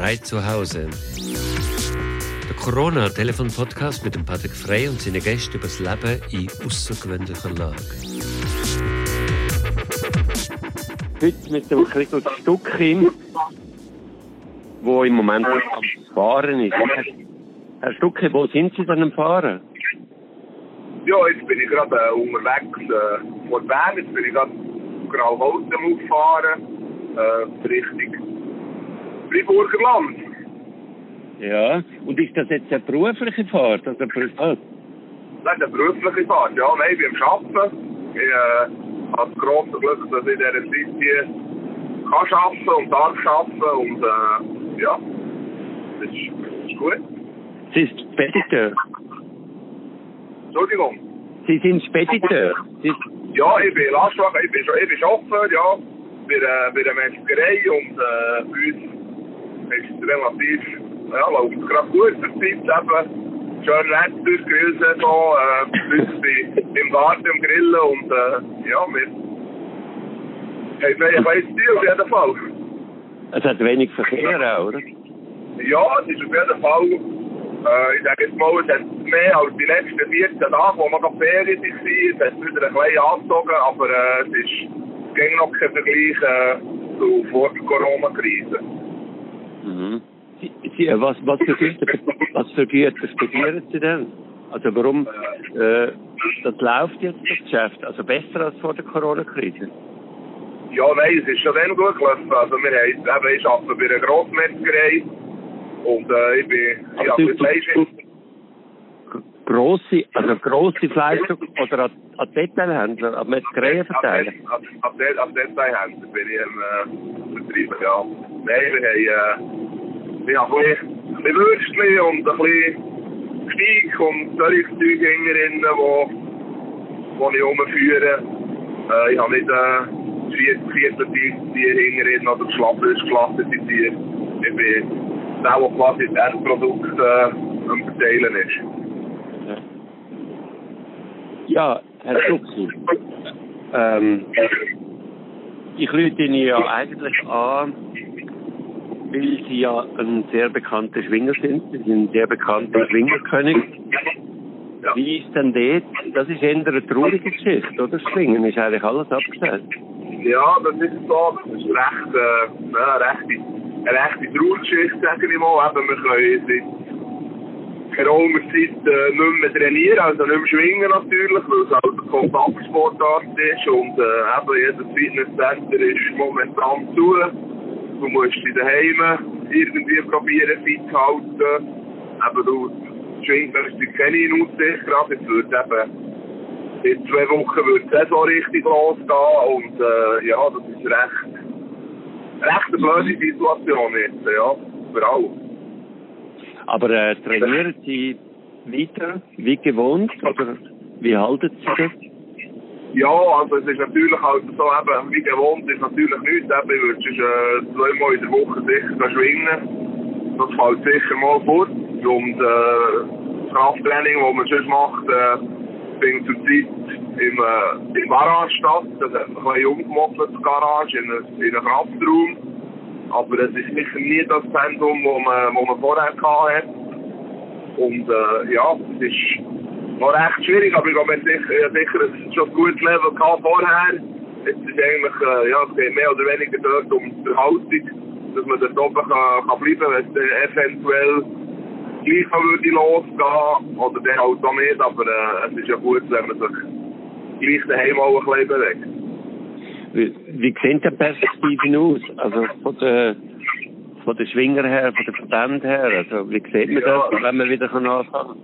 Frei zu Hause. Der Corona-Telefon-Podcast mit dem Patrick Frey und seinen Gästen über das Leben in außergewöhnlicher Lage. Heute mit dem Christoph Stuckin, der im Moment am Fahren ist. Herr Stucki, wo sind Sie denn am Fahren? Ja, jetzt bin ich gerade äh, unterwegs äh, vor Bern. Jetzt bin ich gerade Grauholten auffahren, äh, Richtung Friburger Land. Ja, und ist das jetzt eine berufliche Fahrt oder privat? Das ist eine berufliche Fahrt, ja. Nein, ich bin am Arbeiten. Ich äh, habe das grosse Glück, dass ich in dieser Zeit hier kann arbeiten und darf arbeiten und äh, ja, das ist, das ist gut. Sie ist Spediteur. Entschuldigung. Sie sind Spediteur. Sie Ja, ich bin Lastwagen, ich bin, ich bin Chauffeur, ja, bei, äh, bei der Metzgerei und äh, bei uns ist es relativ, ja, läuft es gerade gut zur Zeit eben. Schön Wetter durch die Grillsaison, äh, im Garten Grillen und äh, ja, wir haben ein kleines Ziel auf jeden Fall. es hat wenig Verkehr oder? Ja, es ist auf jeden Fall, äh, ich sage jetzt mal, es hat mehr als die letzten 14 Tage, wo man noch Ferien waren, es hat wieder ein bisschen angezogen, aber äh, es ist ging noch kein Vergleich äh, zu vor der Corona-Krise. Mhm. Äh, was, was, für Güter, was für Güter studieren Sie denn? Also warum, äh, das läuft jetzt, das Geschäft, also besser als vor der Corona-Krise? Ja, nein, es ist schon dann gut gelaufen. Also wir haben, eben, ich arbeite bei einer Grossmetzgerei und äh, ich bin, ich habe mit Grosse, also grosse Fleisch- oder an, an Detailhändler, an Metzgereien verteilen? Ab, ab Detailhändler bin ich äh, Betreiben, ja. Nein, wir haben, äh, ich habe ein bisschen, Würstchen und ein bisschen Steak und solche Zeug wo, wo ich rumführe. Äh, ich habe nicht äh, vier, vierte Tier hinten oder das schlappeste Tier. Ich bin der, der quasi das Endprodukt äh, am Verteilen ist. Ja, Herr ähm, ich rufe Ihnen ja eigentlich an, weil Sie ja ein sehr bekannter Schwinger sind. Sie sind ein sehr bekannter Schwingerkönig. Wie ist denn dort? Das ist eher eine traurige Geschichte, oder? Das Schwingen ist eigentlich alles abgestellt. Ja, das ist so. Das ist recht, äh, ja, eine rechte, eine rechte Trauergeschichte, sage ich mal. Eben, wir können seit geraumer Zeit äh, nicht mehr trainieren, also nicht mehr schwingen natürlich, weil es halt eine Kontaktsportart ist und äh, eben jedes Fitnesscenter ist momentan zu. Du musst dich daheim irgendwie probieren fit zu halten. Eben, du schwingst keine in Aussicht gerade, jetzt wird eben in zwei Wochen wird die Saison richtig losgehen und äh, ja, das ist recht, recht eine blöde Situation jetzt, ja, für alle. Aber äh, trainieren Sie weiter wie gewohnt oder wie halten Sie das? Ja, also es ist natürlich halt so eben, wie gewohnt ist natürlich nichts, eben, ich würde sonst, äh, zweimal in der Woche sicher schwingen, das fällt sicher mal fort und äh, das Krafttraining, das man sonst macht, äh, findet zurzeit im, äh, im Garage statt, das hat ein bisschen umgemodelt, das Garage, in einen, in einen Kraftraum. Aber es ist sicher nie das Zentrum, das man, wo man vorher hatte. Und äh, ja, es ist noch recht schwierig, aber ich haben sicher, ich habe sicher ein, schon ein gutes Level vorher. Jetzt ist eigentlich, äh, ja, es geht mehr oder weniger dort um die Erhaltung, dass man dort oben kann, kann bleiben kann, wenn es eventuell gleich würde losgehen oder dann halt auch nicht, aber äh, es ist ja gut, wenn man sich gleich daheim auch ein bisschen bewegt. Wie, wie sehen die Perspektiven aus? Also von der, von der Schwinger her, von der Verband her? Also wie sieht man Ja. das, wenn man wieder anfangen kann?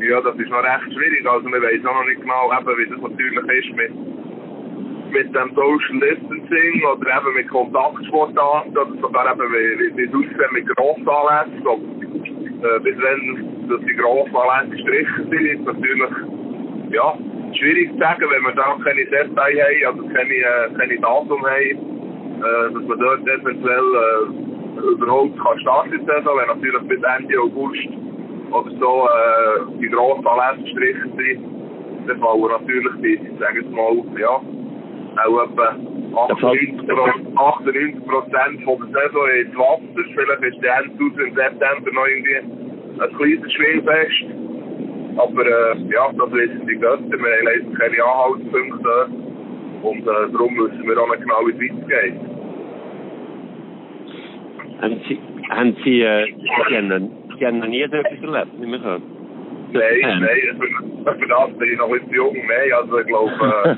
Ja, das ist noch recht schwierig. Also wir wissen auch noch nicht genau, eben, wie das natürlich ist mit, mit dem Social Distancing oder eben mit Kontaktsportarten oder sogar eben wie, wie, wie es aussieht mit Grossanlässen. Ob, äh, bis wenn dass die Grossanlässe gestrichen sind, ist natürlich ja, schwierig zu sagen, wenn wir da keine Details haben, also keine, äh, keine Datum haben, äh, dass man dort eventuell äh, überhaupt kann starten Saison, wenn natürlich bis Ende August oder so äh, die grossen Anlässe gestrichen sind, dann fallen natürlich die, ich sage jetzt mal, ja, auch etwa 98 Prozent von der Saison ins Wasser. Vielleicht ist der Endzug im September noch irgendwie ein kleines Schwingfest. Aber äh, ja, das wissen die Götter. Wir haben leider keine Anhaltspunkte Und äh, darum wissen wir auch nicht genau, wie es weitergeht. Haben Sie, haben Sie, äh, Sie, haben, Sie haben noch nie etwas erlebt, nicht mehr Nein, nein, ich bin, für das bin ich noch ein jung. Nein, also ich glaube, äh,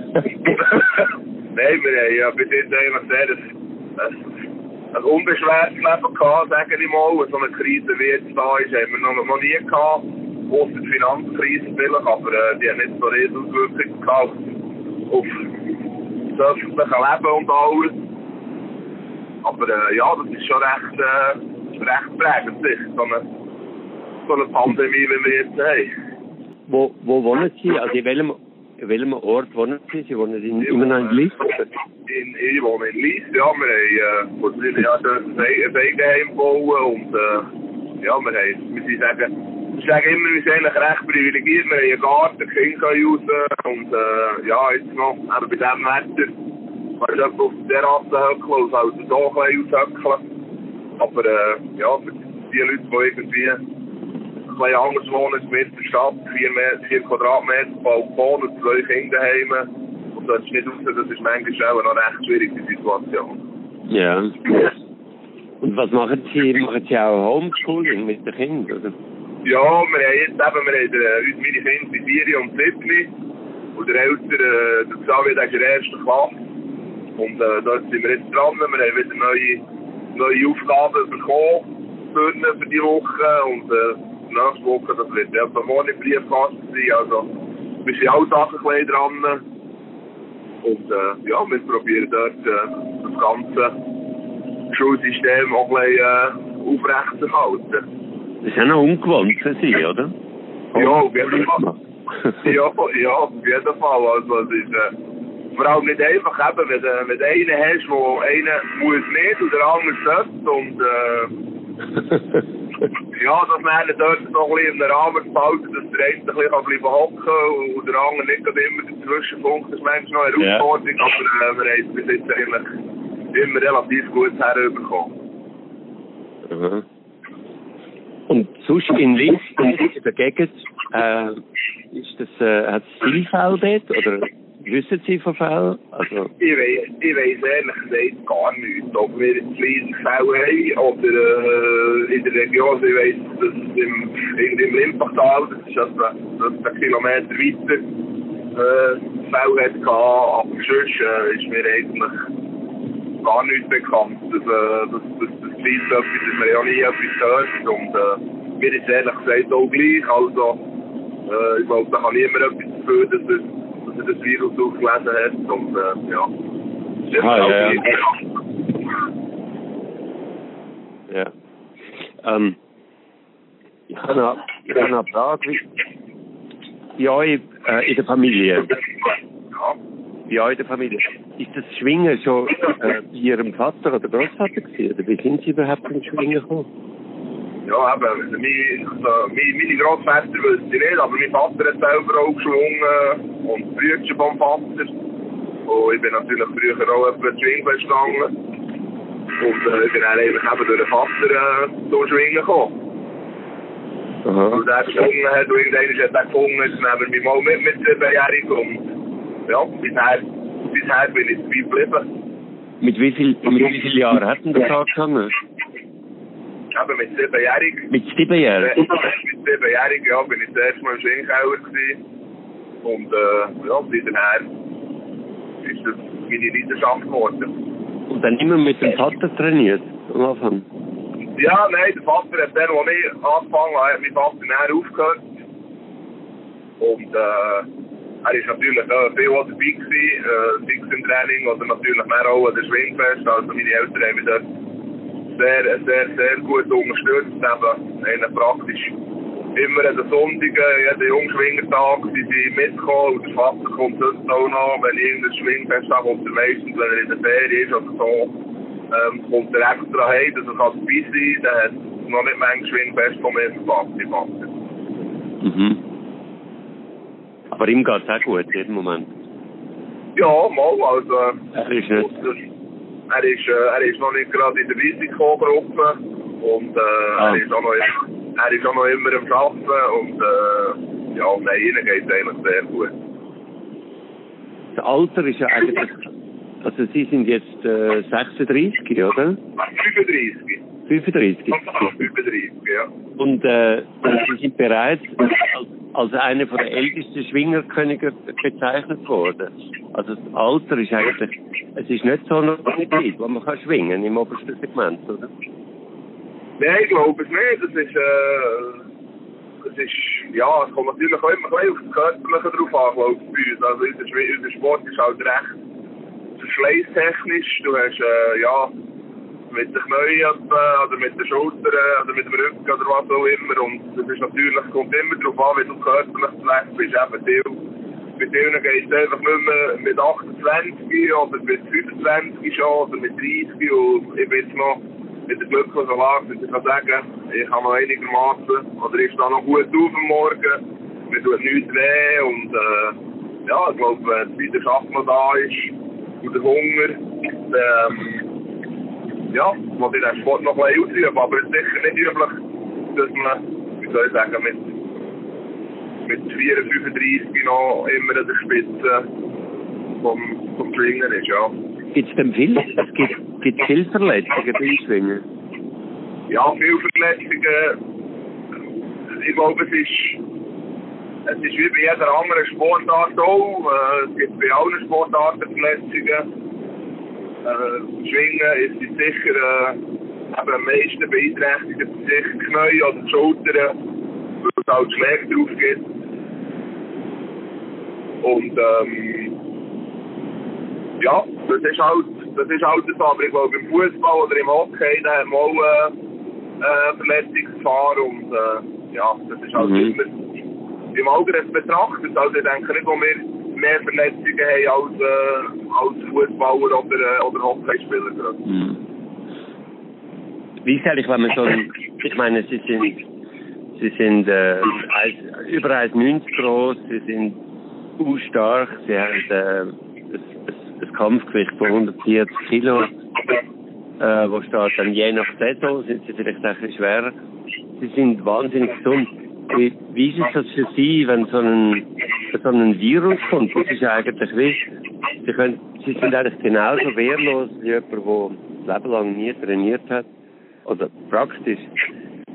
nein, wir haben ja bis jetzt eigentlich sehr ein, ein, ein unbeschwertes Leben gehabt, sage ich mal. So eine Krise wie jetzt da ist, haben wir noch, noch nie gehabt. Außer die Finanzkrise vielleicht, aber äh, die haben nicht so riesige Auswirkungen gehabt auf das öffentliche Leben und alles. Aber äh, ja, das ist schon recht, äh, recht prägend, so eine, so eine Pandemie, wie wir jetzt haben. Wo, wo wohnen Sie? Also in welchem, in welchem Ort wohnen Sie? Sie wohnen in, immer noch in Lies? In, ich wohne in Lies, ja. Wir haben äh, vor drei Jahren ein Eigenheim bauen und äh, ja, wir haben, wir sind sagen, ich sage immer, wir sind eigentlich recht privilegiert. Wir haben einen Garten, Kinder raus und äh, ja, jetzt noch, eben bei diesem Wetter, kannst du auf der Terrasse höckeln und also so ein bisschen aushöckeln. Aber äh, ja, für die Leute, die irgendwie ein bisschen anders wohnen, mit der Stadt, 4, 4 Quadratmeter, Balkon und zwei Kinder heim und sollst nicht raus, das ist manchmal auch noch recht schwierig, die Situation. Ja. Und was machen Sie? Machen Sie auch Homeschooling mit den Kindern? Oder? Ja, wir haben jetzt eben, wir haben äh, meine Kinder sind vier und sieben. Und der Ältere, äh, der Xavier, ist in der ersten Klasse. Und äh, dort sind wir jetzt dran. Wir haben wieder neue, neue Aufgaben bekommen für, für die Woche. Und äh, nächste Woche, das wird ja morgen im Briefkasten sein. Also, wir sind alle Sachen ein dran. Und äh, ja, wir probieren dort äh, das ganze Schulsystem auch ein bisschen äh, aufrechtzuerhalten. Ja noch ungewohnt für Sie, oder? Ja, ja, ja, auf jeden Fall. Also, es ist äh, vor allem nicht einfach, eben, wenn, äh, du einen hast, wo einer muss nicht und der andere sollte. Und äh, ja, dass man dort noch ein bisschen in den Rahmen behalten, dass der eine ein bisschen bleiben hocken und der andere nicht immer dazwischen funkt, das ist manchmal noch eine Herausforderung, ja. aber äh, wir haben es bis jetzt eigentlich immer relativ gut herübergekommen. Mhm. Und sonst in Linz, in der Gegend, äh, ist das, äh, hat es viele Fälle dort, oder wissen Sie von Fällen? Also, ich weiß, ich weiß ehrlich gesagt gar nichts, ob wir viele Fälle haben, oder äh, in der Region, ich weiß, dass im, im Limpachtal, das ist etwa, einen Kilometer weiter, äh, Fälle hat gehabt, aber sonst äh, ist mir eigentlich gar nichts bekannt, dass, äh, dass, dass Preis etwas, dass man ja nie etwas hört. Und äh, mir ist ehrlich gesagt auch gleich. Also, äh, ich glaube, da kann niemand etwas dafür, dass er, dass er das Virus aufgelesen hat. Und äh, ja. Das ah, ja, ja. ja. Ähm, ich habe habe noch eine Frage. Bei euch äh, in der Familie. Ja in der Familie. Ist das Schwingen schon äh, Ihrem Vater oder Großvater gewesen? Oder wie sind Sie überhaupt ins Schwingen gekommen? Ja, eben, also, also, meine Großväter wissen ich nicht, aber mein Vater hat selber auch geschwungen und die Brüder vom Vater. Und ich bin natürlich früher auch etwa Schwingfest gegangen. Und äh, ich bin dann eben durch den Vater äh, zum Schwingen gekommen. Aha. Und er geschwungen hat und irgendwann hat er gefunden, jetzt nehmen wir mal mit mit siebenjährig und ja, bisher, bisher bin ich dabei geblieben. Mit wie viel, mit wie vielen Jahren hat denn der Tag angefangen? Eben mit siebenjährig. Mit siebenjährig? mit siebenjährig, ja, bin ich das erste Mal im Schwingkeller gewesen. Und äh, ja, seither ist das meine Leidenschaft geworden. Und dann immer mit dem Vater trainiert am Anfang? Ja, nein, der Vater hat dann, als ich angefangen habe, hat mein Vater näher aufgehört. Und äh, er ist natürlich äh, viel auch dabei gewesen, äh, fix im Training oder natürlich mehr auch an der Schwingfest. Also meine Eltern haben mich dort sehr, sehr, sehr gut unterstützt. Eben, eigentlich praktisch immer an den Sonntagen, jeden Jungschwingertag, sind mitgekommen. Und der Vater kommt sonst auch noch, wenn irgendein Schwingfest hat, kommt er meistens, wenn er in der Ferie ist oder so, ähm, kommt er extra heim, dass er dabei sein kann. Dann hat noch nicht manchmal Schwingfest von mir verpasst, Mhm. Aber ihm geht es auch gut, jeden Moment. Ja, mal, also... Er ist nicht... Er ist, äh, er ist noch nicht gerade in der Risikogruppe und äh, ah. er, ist auch noch, er ist auch noch immer am Arbeiten und äh, ja, nein, ihnen geht es eigentlich sehr gut. Das Alter ist ja eigentlich... Also Sie sind jetzt äh, 36, oder? 35. 35. 35, ja. Und äh, Sie sind bereits als, als einer der ältesten Schwingerkönige bezeichnet worden. Also das Alter ist eigentlich, es ist nicht so eine Zeit, wo man kann schwingen im obersten Segment, oder? Nein, ich glaube es nicht. Das ist, äh, das ist, ja, es kommt natürlich auch immer ein auf das Körperliche drauf an, glaube ich, bei uns. Also unser, unser Sport ist halt recht verschleißtechnisch. Du hast, äh, ja, mit den Knien oder mit den Schultern oder mit dem Rücken oder was auch immer. Und das ist natürlich, kommt immer darauf an, wie du körperlich zuletzt bist. Eben viel, bei vielen geht es einfach nicht mehr mit 28 oder mit 25 schon oder mit 30 und ich bin jetzt noch mit der glücklichen Lage, dass ich kann sagen, ich habe noch einigermaßen oder ich stehe noch gut auf am Morgen, mir tut nichts weh und äh, ja, ich glaube, wenn die Leidenschaft noch da ist und der Hunger, ähm, ja, man will den Sport noch ein bisschen ausüben, aber es ist sicher nicht üblich, dass man, wie soll ich sagen, mit, mit 4, 35 noch immer an der Spitze vom, vom Schwingen ist, ja. Gibt es denn viel? Es gibt, gibt viele Verletzungen beim Schwingen? Ja, viele Verletzungen. Ich glaube, es ist, es ist wie bei jeder anderen Sportart auch. Es gibt bei allen Sportarten Verletzungen äh, Schwingen ist es sicher äh, am meisten beeinträchtigt, sicher die Knie oder die Schultern, weil es halt Schläge drauf gibt. Und ähm, ja, das ist halt, das ist halt so. Aber ich glaube, im Fußball oder im Hockey, da haben wir auch äh, äh, Verletzungsgefahr und äh, ja, das ist halt mhm. immer im Auge des Betrachters. Also ich denke nicht, wo wir mehr Verletzungen haben als, äh, als Fußballer oder, äh, oder Hockeyspieler. Mhm. Wie ist eigentlich, wenn man so ein, ich meine, sie sind, sie sind äh, über 1,90 groß, sie sind stark, sie haben äh, ein, Kampfgewicht von 140 Kilo, äh, wo steht dann je nach Saison, sind sie vielleicht ein bisschen schwerer. Sie sind wahnsinnig gesund. Wie, wie ist das für Sie, wenn so ein, so ein Virus kommt? Das ist eigentlich wie, Sie, können, Sie sind eigentlich genauso wehrlos wie jemand, der das Leben lang nie trainiert hat. Oder praktisch.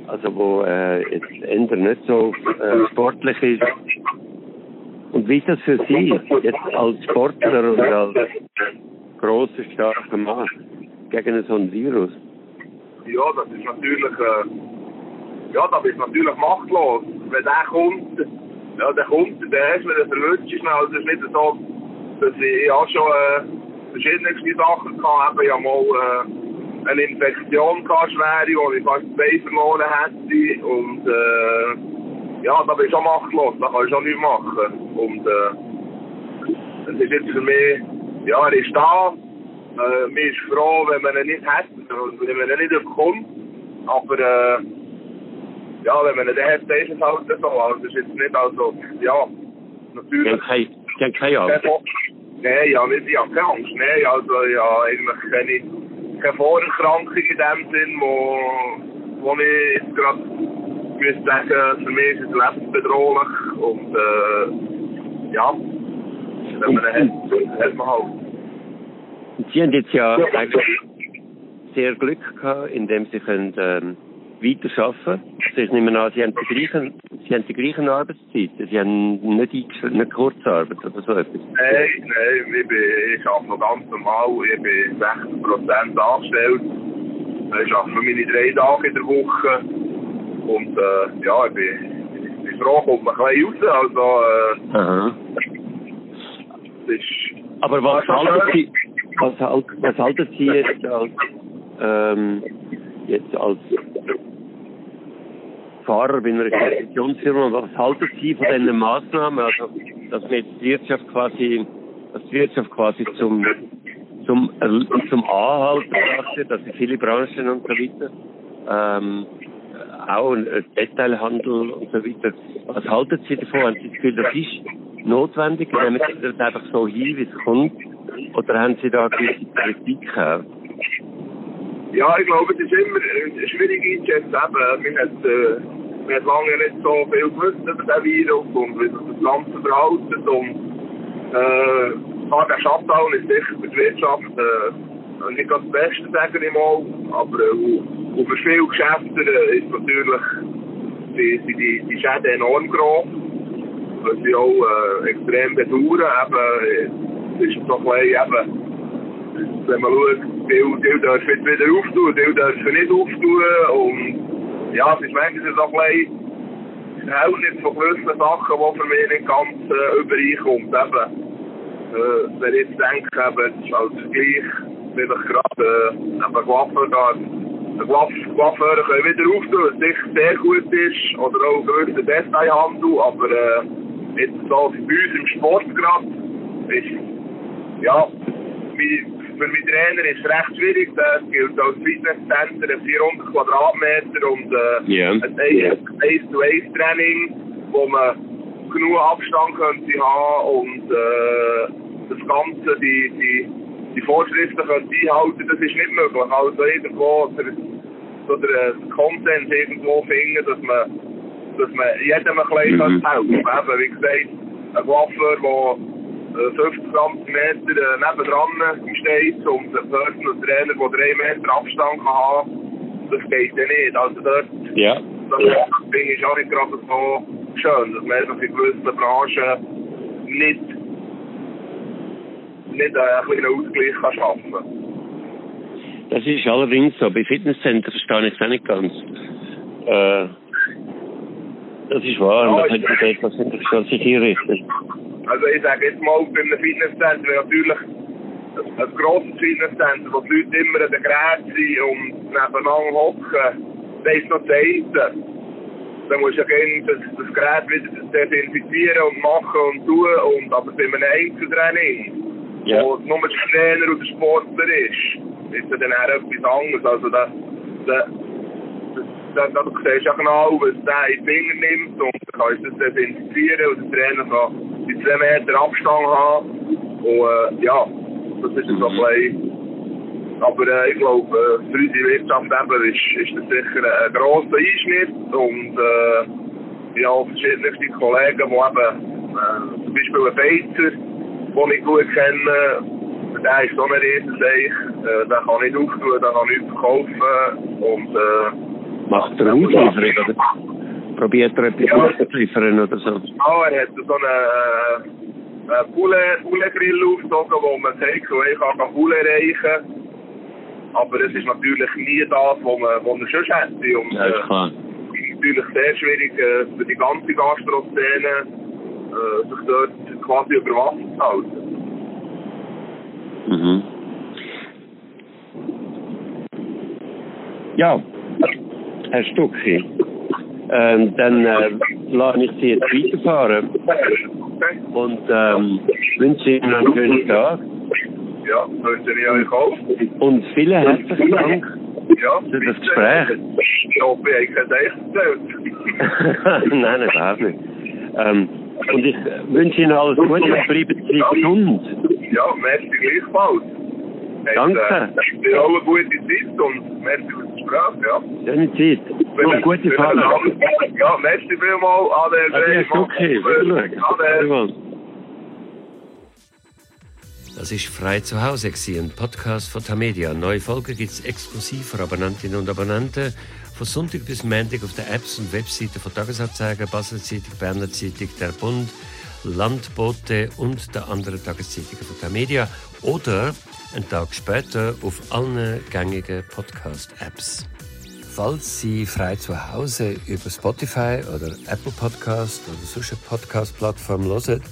Also wo äh, jetzt Ender nicht so äh, sportlich ist. Und wie ist das für Sie, jetzt als Sportler oder als grosser, starker Mann, gegen so ein Virus? Ja, das ist natürlich... Äh ja, da bist du natürlich machtlos. Wenn der kommt, ja, der kommt, dann hast du mir das erwünscht schnell. Es ist nicht so, dass ich, auch schon äh, verschiedenste Sachen hatte. Ich habe mal äh, eine Infektion gehabt, schwere, wo ich fast zwei verloren hätte. Und äh, ja, da bist du auch machtlos, da kannst du auch nichts machen. Und äh, das ist jetzt für mich, ja, er ist da. Äh, mir ist froh, wenn man ihn nicht hat, wenn man ihn nicht bekommt. Aber äh, ja, wenn man nicht hat, ist es halt so. Also, das ist jetzt nicht, also, ja, natürlich. Die haben keine Angst. Nein, ja, nicht, ich habe keine Angst. Nein, also, ja, eigentlich keine, keine Vorerkrankung in dem Sinn, wo, wo ich jetzt gerade müsste sagen, für mich ist es lebensbedrohlich und, äh, ja, wenn man ihn hat, hat man halt. Sie haben jetzt ja eigentlich sehr Glück gehabt, indem Sie können, ähm, weiter arbeiten. Also ich nehme an, Sie haben die gleichen, Sie haben die gleichen Arbeitszeiten. Sie haben nicht, nicht Kurzarbeit oder so etwas. Nein, nein, ich, bin, ich arbeite noch ganz normal. Ich bin 60 Prozent angestellt. Ich arbeite nur meine drei Tage in der Woche. Und äh, ja, ich bin, bin froh, kommt man ein bisschen raus. Also, äh, Aha. Ist, Aber was halten Sie, was, was halten Sie jetzt als, ähm, jetzt als Fahrer bei einer Investitionsfirma. Was halten Sie von diesen Maßnahmen? Also, dass man jetzt die Wirtschaft quasi, dass die Wirtschaft quasi zum, zum, zum Anhalten brachte, dass viele Branchen und so weiter, ähm, auch ein Detailhandel und so weiter. Was halten Sie davon? Haben Sie das Gefühl, das ist, notwendig? Nehmen Sie das einfach so hin, wie es kommt? Oder haben Sie da gewisse Kritik? Ja, ich glaube, es ist immer schwierig einzuschätzen. Man äh, man hat lange nicht so viel gewusst über den Virus und wie sich das Ganze verhält. Und äh, der Shutdown ist sicher für die Wirtschaft äh, nicht das Beste, sage ich mal. Aber äh, für viele Geschäfte äh, ist natürlich die, die, die Schäden enorm groß. Was sie auch äh, extrem bedauern. Eben, äh, ist so ein bisschen, eben, wenn man schaut, die, dürfen jetzt wieder auftun, die dürfen nicht auftun. Ja, es ist manchmal so ein bisschen Verhältnis von gewissen Sachen, die für mich nicht ganz äh, übereinkommt. Eben, äh, wenn ich jetzt denke, eben, als Vergleich, vielleicht gerade äh, eben Coiffeur da, Coiffeure können wieder auftun, was sicher sehr gut ist, oder auch gewisse Detailhandel, aber äh, jetzt so bei uns im Sport gerade, ist, ja, für meinen Trainer ist es recht schwierig. Das gilt als Fitnesscenter 400 Quadratmeter und äh, yeah. ein 1-to-1-Training, wo man genug Abstand könnte haben und äh, das Ganze, die, die, die Vorschriften könnte einhalten, das ist nicht möglich. Also irgendwo der, so der Konsens irgendwo finden, dass man, dass man jedem ein bisschen mhm. helfen kann. Wie gesagt, ein Waffer, der 50 cm äh, nebendran steht und ein Personal Trainer, der 3 Meter Abstand kann haben, das geht ja nicht. Also dort, ja. das, das finde ich auch nicht gerade so schön, dass man einfach in gewissen Branchen nicht, nicht einen kleinen Ausgleich kann schaffen kann. Das ist allerdings so. Bei Fitnesscentern verstehe ich es auch nicht ganz. Äh, das ist wahr. Ja, man könnte etwas interessant sich einrichten. Also ich sage jetzt mal, bei einem Fitnesscenter wäre natürlich ein, ein grosses Fitnesscenter, wo die Leute immer an den Geräten sind und nebeneinander hocken, das ist noch das eine. Dann musst du ja das, das Gerät wieder desinfizieren und machen und tun. Und, aber bei einem Einzeltraining, ja. wo nur der Trainer oder Sportler ist, ist dann auch etwas anderes. Also da, da, da, da, du siehst ja genau, was der in die Finger nimmt und dann kannst du das desinfizieren und der Trainer kann die zwei Meter Abstand haben. Und äh, ja, das ist so ein bisschen. Aber äh, ich glaube, äh, für unsere Wirtschaft ist, ist das sicher ein grosser Einschnitt. Und äh, ich habe verschiedene Kollegen, die eben, äh, zum Beispiel ein Beizer, den ich gut kenne, der ist so ein Riesenseich, äh, der kann nicht auftun, der kann nichts verkaufen. Und, äh, Macht er Auslieferung, oder? Probiert er etwas ja. zu liefern oder so? Ja, er hat so einen äh, Poulet-Grill aufgezogen, wo man sagt, ich kann Poulet reichen. Aber es ist natürlich nie das, was man, was man schon hätte. Und, ja, ist klar. Es ist natürlich sehr schwierig äh, für die ganze Gastro-Szene, äh, sich dort quasi über Wasser zu halten. Mhm. Ja, Herr Stucki, ähm, dann äh, lasse ich Sie jetzt weiterfahren und ähm, wünsche Ihnen einen schönen Tag. Ja, wünsche ich euch auch. Und vielen herzlichen Dank ja, für das Gespräch. Ich hoffe, ich habe erzählt. Nein, überhaupt nicht. Ähm, und ich wünsche Ihnen alles Gute, bleiben Sie gesund. Ja, merci gleichfalls. Danke. Es äh, auch eine gute Zeit und merci für das Gespräch, ja. Schöne Zeit. Und gute Fahrt. Ja, merci vielmals. Ade, Ade, okay. Ade. Das ist «Frei zu Hause», ein Podcast von Tamedia. Neue Folgen gibt es exklusiv für Abonnentinnen und Abonnenten von Sonntag bis Montag auf den Apps und Webseiten von Tagesanzeiger, Basel Zeitung, Berner Zeitung, Der Bund, Landbote und der anderen Tageszeitungen von Tamedia oder einen Tag später auf allen gängigen Podcast-Apps. Falls Sie frei zu Hause über Spotify oder Apple Podcast oder solche Podcast-Plattform hören,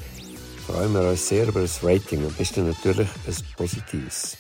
freuen wir uns sehr über das Rating und bist natürlich ein positives.